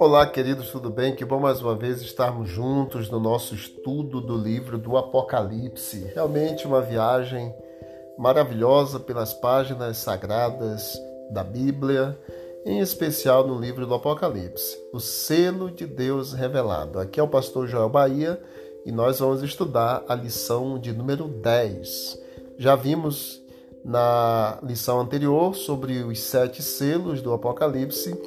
Olá, queridos, tudo bem? Que bom mais uma vez estarmos juntos no nosso estudo do livro do Apocalipse. Realmente uma viagem maravilhosa pelas páginas sagradas da Bíblia, em especial no livro do Apocalipse, o selo de Deus revelado. Aqui é o pastor Joel Bahia e nós vamos estudar a lição de número 10. Já vimos na lição anterior sobre os sete selos do Apocalipse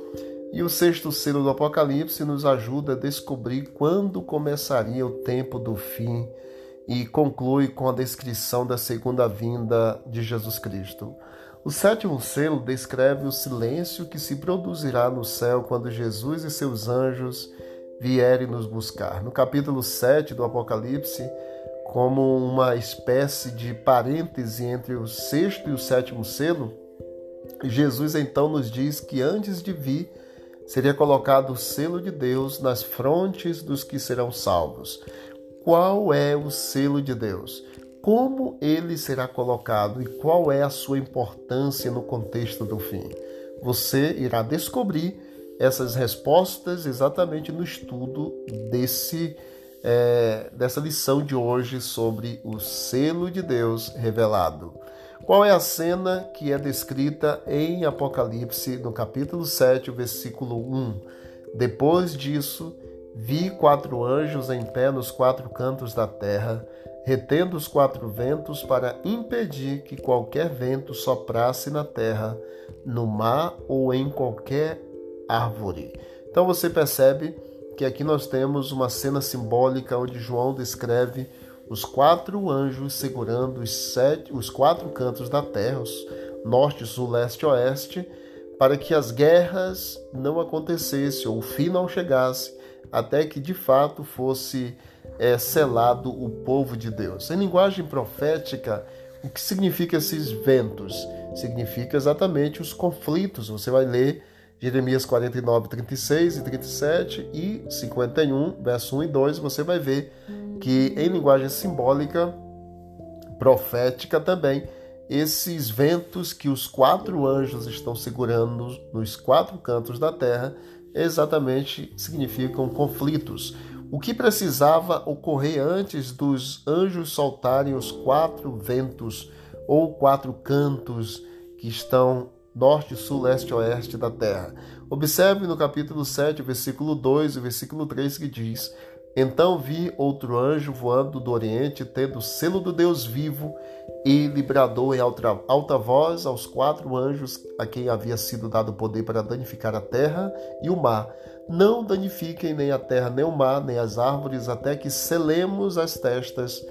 e o sexto selo do Apocalipse nos ajuda a descobrir quando começaria o tempo do fim e conclui com a descrição da segunda vinda de Jesus Cristo. O sétimo selo descreve o silêncio que se produzirá no céu quando Jesus e seus anjos vierem nos buscar. No capítulo 7 do Apocalipse, como uma espécie de parêntese entre o sexto e o sétimo selo, Jesus então nos diz que antes de vir, seria colocado o selo de Deus nas frontes dos que serão salvos. Qual é o selo de Deus? Como ele será colocado e qual é a sua importância no contexto do fim? Você irá descobrir essas respostas exatamente no estudo desse é, dessa lição de hoje sobre o selo de Deus revelado. Qual é a cena que é descrita em Apocalipse, no capítulo 7, versículo 1? Depois disso, vi quatro anjos em pé nos quatro cantos da terra, retendo os quatro ventos para impedir que qualquer vento soprasse na terra, no mar ou em qualquer árvore. Então você percebe que aqui nós temos uma cena simbólica onde João descreve os quatro anjos segurando os, sete, os quatro cantos da terra, os norte, sul, leste e oeste, para que as guerras não acontecessem ou o fim não chegasse, até que de fato fosse é, selado o povo de Deus. Em linguagem profética, o que significa esses ventos? Significa exatamente os conflitos. Você vai ler Jeremias 49, 36 e 37 e 51, verso 1 e 2, você vai ver que em linguagem simbólica, profética também, esses ventos que os quatro anjos estão segurando nos quatro cantos da terra exatamente significam conflitos. O que precisava ocorrer antes dos anjos soltarem os quatro ventos ou quatro cantos que estão norte, sul, leste oeste da terra. Observe no capítulo 7, versículo 2 e versículo 3 que diz: então vi outro anjo voando do Oriente, tendo o selo do Deus vivo, e lhe bradou em alta, alta voz aos quatro anjos a quem havia sido dado poder para danificar a terra e o mar. Não danifiquem nem a terra, nem o mar, nem as árvores, até que selemos as testas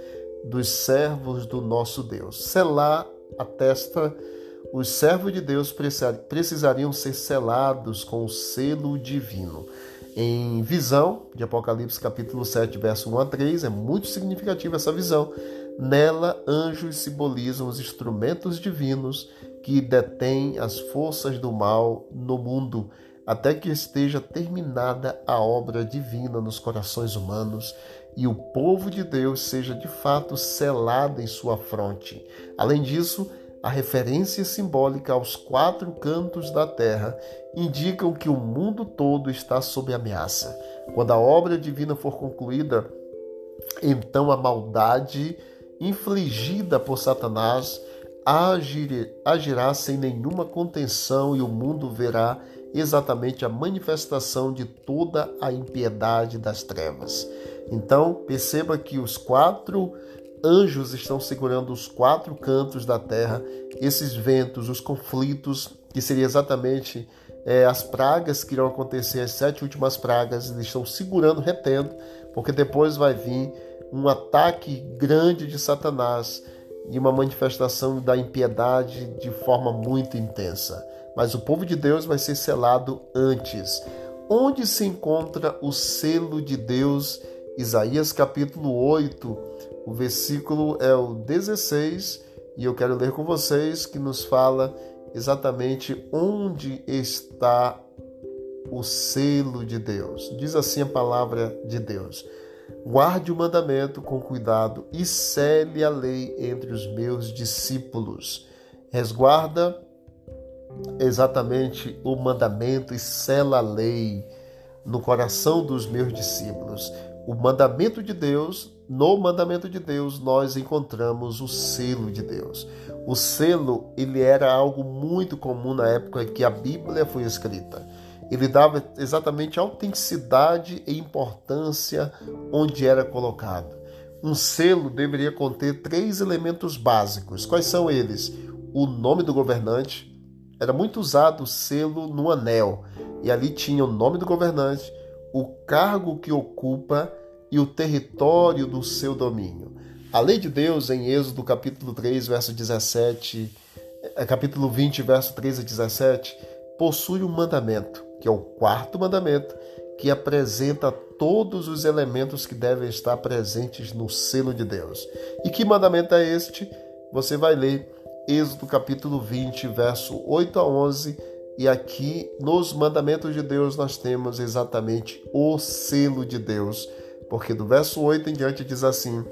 dos servos do nosso Deus. Selar a testa, os servos de Deus precisariam ser selados com o selo divino em visão, de Apocalipse capítulo 7, verso 1 a 3, é muito significativa essa visão. Nela, anjos simbolizam os instrumentos divinos que detêm as forças do mal no mundo, até que esteja terminada a obra divina nos corações humanos e o povo de Deus seja de fato selado em sua fronte. Além disso, a referência simbólica aos quatro cantos da terra indicam que o mundo todo está sob ameaça. Quando a obra divina for concluída, então a maldade infligida por Satanás agirá sem nenhuma contenção e o mundo verá exatamente a manifestação de toda a impiedade das trevas. Então, perceba que os quatro anjos estão segurando os quatro cantos da terra, esses ventos, os conflitos, que seria exatamente é, as pragas que irão acontecer, as sete últimas pragas, eles estão segurando, retendo, porque depois vai vir um ataque grande de Satanás e uma manifestação da impiedade de forma muito intensa. Mas o povo de Deus vai ser selado antes. Onde se encontra o selo de Deus? Isaías capítulo 8, o versículo é o 16 e eu quero ler com vocês que nos fala exatamente onde está o selo de Deus. Diz assim a palavra de Deus: Guarde o mandamento com cuidado e cele a lei entre os meus discípulos. Resguarda exatamente o mandamento e sela a lei no coração dos meus discípulos. O mandamento de Deus, no mandamento de Deus, nós encontramos o selo de Deus. O selo, ele era algo muito comum na época que a Bíblia foi escrita. Ele dava exatamente autenticidade e importância onde era colocado. Um selo deveria conter três elementos básicos. Quais são eles? O nome do governante, era muito usado o selo no anel, e ali tinha o nome do governante, o cargo que ocupa e o território do seu domínio. A lei de Deus, em Êxodo capítulo 3, verso 17, eh, capítulo 20, verso 13 a 17, possui um mandamento, que é o quarto mandamento, que apresenta todos os elementos que devem estar presentes no selo de Deus. E que mandamento é este? Você vai ler Êxodo capítulo 20, verso 8 a 11, e aqui nos mandamentos de Deus nós temos exatamente o selo de Deus, porque do verso 8 em diante diz assim: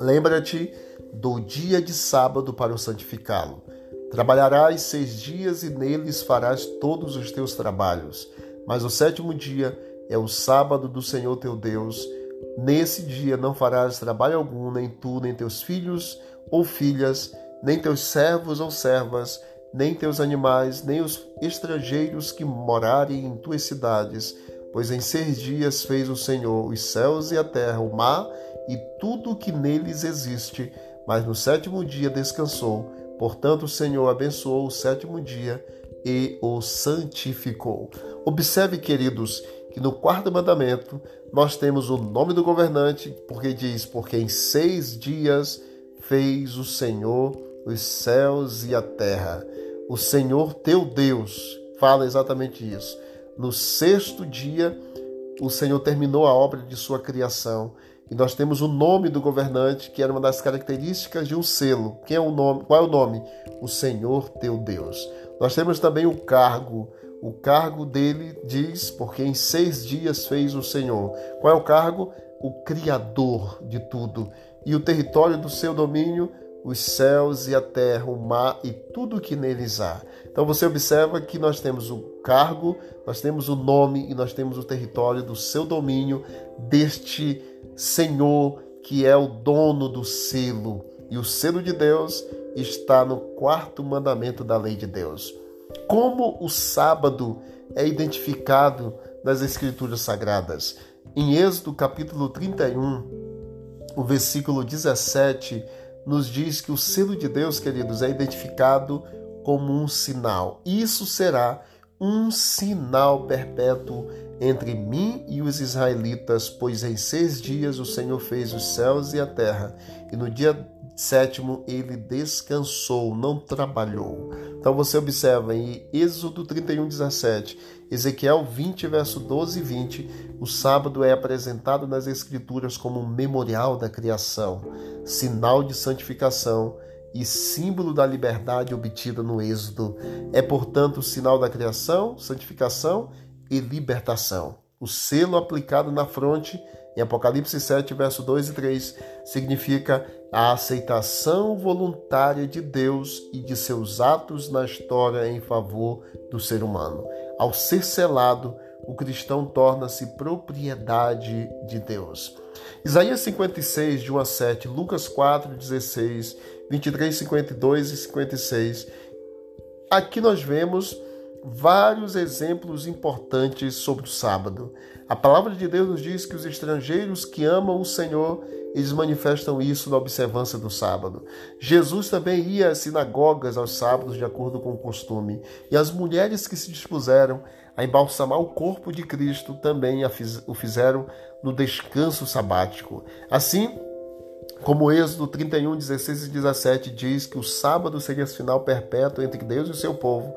Lembra-te do dia de sábado para o santificá-lo. Trabalharás seis dias e neles farás todos os teus trabalhos. Mas o sétimo dia é o sábado do Senhor teu Deus. Nesse dia não farás trabalho algum, nem tu, nem teus filhos ou filhas, nem teus servos ou servas, nem teus animais, nem os estrangeiros que morarem em tuas cidades, pois em seis dias fez o Senhor os céus e a terra, o mar e tudo o que neles existe, mas no sétimo dia descansou. Portanto, o Senhor abençoou o sétimo dia e o santificou. Observe, queridos, que no quarto mandamento nós temos o nome do governante, porque diz: Porque em seis dias fez o Senhor os céus e a terra. O Senhor teu Deus fala exatamente isso. No sexto dia, o Senhor terminou a obra de sua criação. E nós temos o nome do governante, que era uma das características de um selo. Quem é o nome? Qual é o nome? O Senhor teu Deus. Nós temos também o cargo. O cargo dele diz, porque em seis dias fez o Senhor. Qual é o cargo? O Criador de tudo. E o território do seu domínio os céus e a terra, o mar e tudo que neles há. Então você observa que nós temos o cargo, nós temos o nome e nós temos o território do seu domínio deste Senhor que é o dono do selo. E o selo de Deus está no quarto mandamento da lei de Deus. Como o sábado é identificado nas Escrituras Sagradas? Em Êxodo capítulo 31, o versículo 17 nos diz que o selo de Deus, queridos, é identificado como um sinal. Isso será um sinal perpétuo entre mim e os israelitas, pois em seis dias o Senhor fez os céus e a terra, e no dia sétimo ele descansou, não trabalhou. Então você observa em Êxodo 31, 17, Ezequiel 20, verso 12 e 20, o sábado é apresentado nas Escrituras como um memorial da criação, sinal de santificação e símbolo da liberdade obtida no Êxodo. É, portanto, o sinal da criação, santificação e libertação. O selo aplicado na fronte, em Apocalipse 7, verso 2 e 3, significa a aceitação voluntária de Deus e de seus atos na história em favor do ser humano. Ao ser selado, o cristão torna-se propriedade de Deus. Isaías 56, de 1 a 7, Lucas 4, 16, 23, 52 e 56. Aqui nós vemos vários exemplos importantes sobre o sábado. A palavra de Deus nos diz que os estrangeiros que amam o Senhor, eles manifestam isso na observância do sábado. Jesus também ia às sinagogas aos sábados, de acordo com o costume. E as mulheres que se dispuseram a embalsamar o corpo de Cristo também o fizeram no descanso sabático. Assim, como Êxodo 31, 16 e 17 diz que o sábado seria sinal perpétuo entre Deus e o seu povo,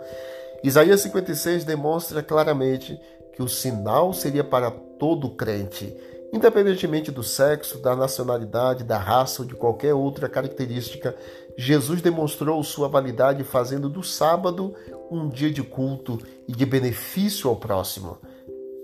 Isaías 56 demonstra claramente que o sinal seria para todo crente, independentemente do sexo, da nacionalidade, da raça ou de qualquer outra característica. Jesus demonstrou sua validade fazendo do sábado um dia de culto e de benefício ao próximo.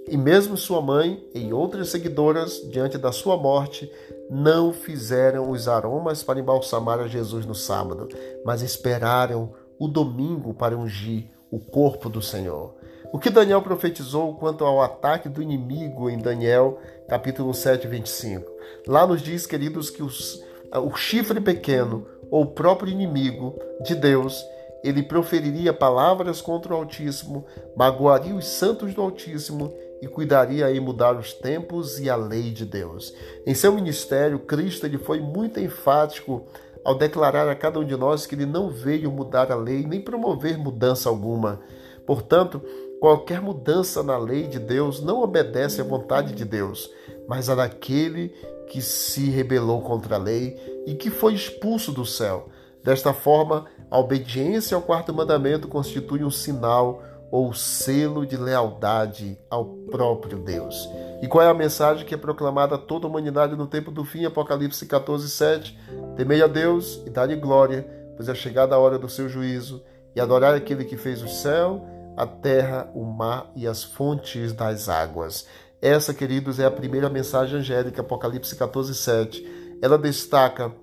E mesmo sua mãe e outras seguidoras, diante da sua morte, não fizeram os aromas para embalsamar a Jesus no sábado, mas esperaram o domingo para ungir o corpo do Senhor. O que Daniel profetizou quanto ao ataque do inimigo em Daniel, capítulo 7, 25. Lá nos diz, queridos, que os, o chifre pequeno, ou o próprio inimigo de Deus, ele proferiria palavras contra o Altíssimo, magoaria os santos do Altíssimo e cuidaria em mudar os tempos e a lei de Deus. Em seu ministério, Cristo ele foi muito enfático ao declarar a cada um de nós que ele não veio mudar a lei nem promover mudança alguma. Portanto, qualquer mudança na lei de Deus não obedece à vontade de Deus, mas a daquele que se rebelou contra a lei e que foi expulso do céu. Desta forma, a obediência ao quarto mandamento constitui um sinal ou selo de lealdade ao próprio Deus. E qual é a mensagem que é proclamada a toda a humanidade no tempo do fim? Apocalipse 14, 7. Temei a Deus e dá-lhe glória, pois é chegada a hora do seu juízo, e adorar aquele que fez o céu, a terra, o mar e as fontes das águas. Essa, queridos, é a primeira mensagem angélica, Apocalipse 14, 7. Ela destaca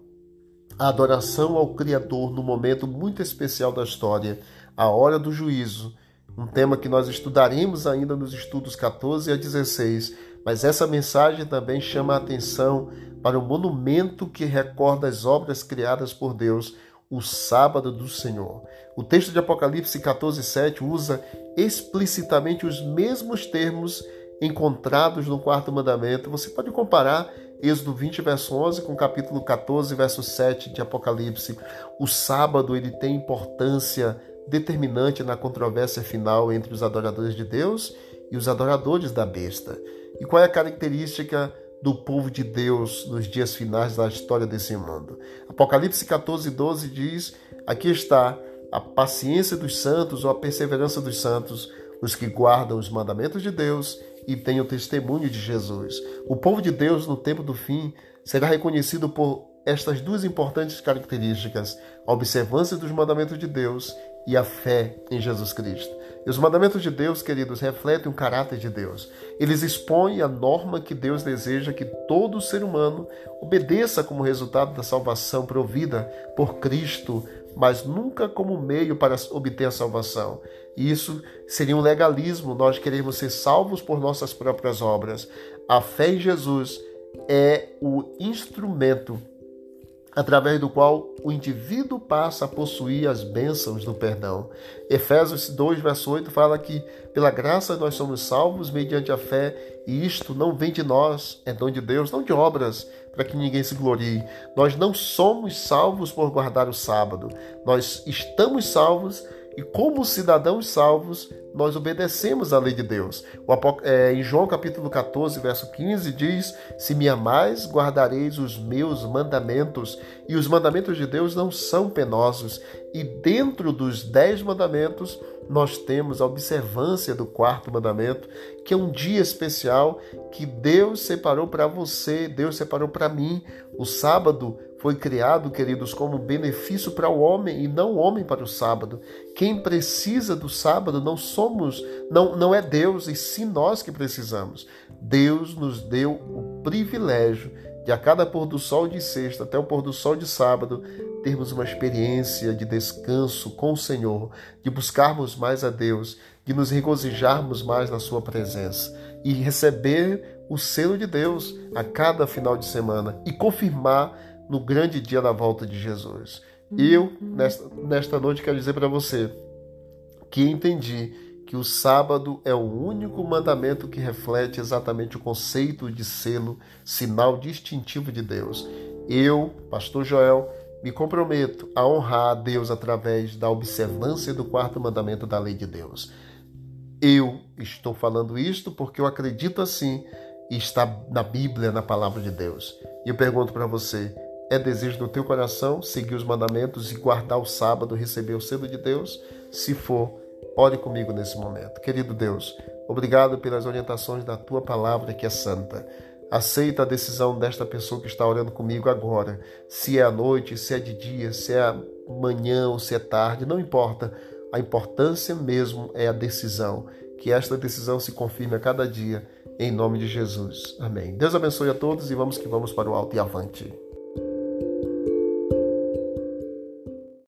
a adoração ao Criador no momento muito especial da história, a hora do juízo, um tema que nós estudaremos ainda nos estudos 14 a 16, mas essa mensagem também chama a atenção para o monumento que recorda as obras criadas por Deus, o sábado do Senhor. O texto de Apocalipse 14, 7 usa explicitamente os mesmos termos encontrados no quarto mandamento. Você pode comparar Êxodo 20, verso 11, com capítulo 14, verso 7 de Apocalipse. O sábado ele tem importância determinante na controvérsia final entre os adoradores de Deus e os adoradores da besta. E qual é a característica do povo de Deus nos dias finais da história desse mundo? Apocalipse 14, 12 diz: Aqui está a paciência dos santos ou a perseverança dos santos, os que guardam os mandamentos de Deus e têm o testemunho de Jesus. O povo de Deus, no tempo do fim, será reconhecido por estas duas importantes características: a observância dos mandamentos de Deus e a fé em Jesus Cristo. E os mandamentos de Deus, queridos, refletem o caráter de Deus. Eles expõem a norma que Deus deseja que todo ser humano obedeça como resultado da salvação provida por Cristo, mas nunca como meio para obter a salvação. Isso seria um legalismo, nós queremos ser salvos por nossas próprias obras. A fé em Jesus é o instrumento através do qual o indivíduo passa a possuir as bênçãos do perdão. Efésios 2, verso 8 fala que pela graça nós somos salvos mediante a fé, e isto não vem de nós, é dom de Deus, não de obras, para que ninguém se glorie. Nós não somos salvos por guardar o sábado. Nós estamos salvos e como cidadãos salvos, nós obedecemos à lei de Deus. É, em João capítulo 14, verso 15, diz: Se me amais, guardareis os meus mandamentos. E os mandamentos de Deus não são penosos. E dentro dos dez mandamentos, nós temos a observância do quarto mandamento, que é um dia especial que Deus separou para você, Deus separou para mim. O sábado foi criado, queridos, como benefício para o homem e não o homem para o sábado. Quem precisa do sábado não somos, não, não é Deus, e sim nós que precisamos. Deus nos deu o privilégio de a cada pôr do sol de sexta até o pôr do sol de sábado termos uma experiência de descanso com o Senhor, de buscarmos mais a Deus, de nos regozijarmos mais na Sua presença e receber o selo de Deus a cada final de semana e confirmar no grande dia da volta de Jesus. Eu, nesta, nesta noite, quero dizer para você que entendi que o sábado é o único mandamento que reflete exatamente o conceito de selo, sinal distintivo de Deus. Eu, Pastor Joel, me comprometo a honrar a Deus através da observância do quarto mandamento da lei de Deus. Eu estou falando isto porque eu acredito assim e está na Bíblia, na palavra de Deus. E eu pergunto para você: é desejo do teu coração seguir os mandamentos e guardar o sábado, receber o selo de Deus? Se for, ore comigo nesse momento. Querido Deus, obrigado pelas orientações da tua palavra que é santa. Aceita a decisão desta pessoa que está orando comigo agora. Se é à noite, se é de dia, se é manhã ou se é tarde, não importa. A importância mesmo é a decisão. Que esta decisão se confirme a cada dia, em nome de Jesus. Amém. Deus abençoe a todos e vamos que vamos para o alto e avante.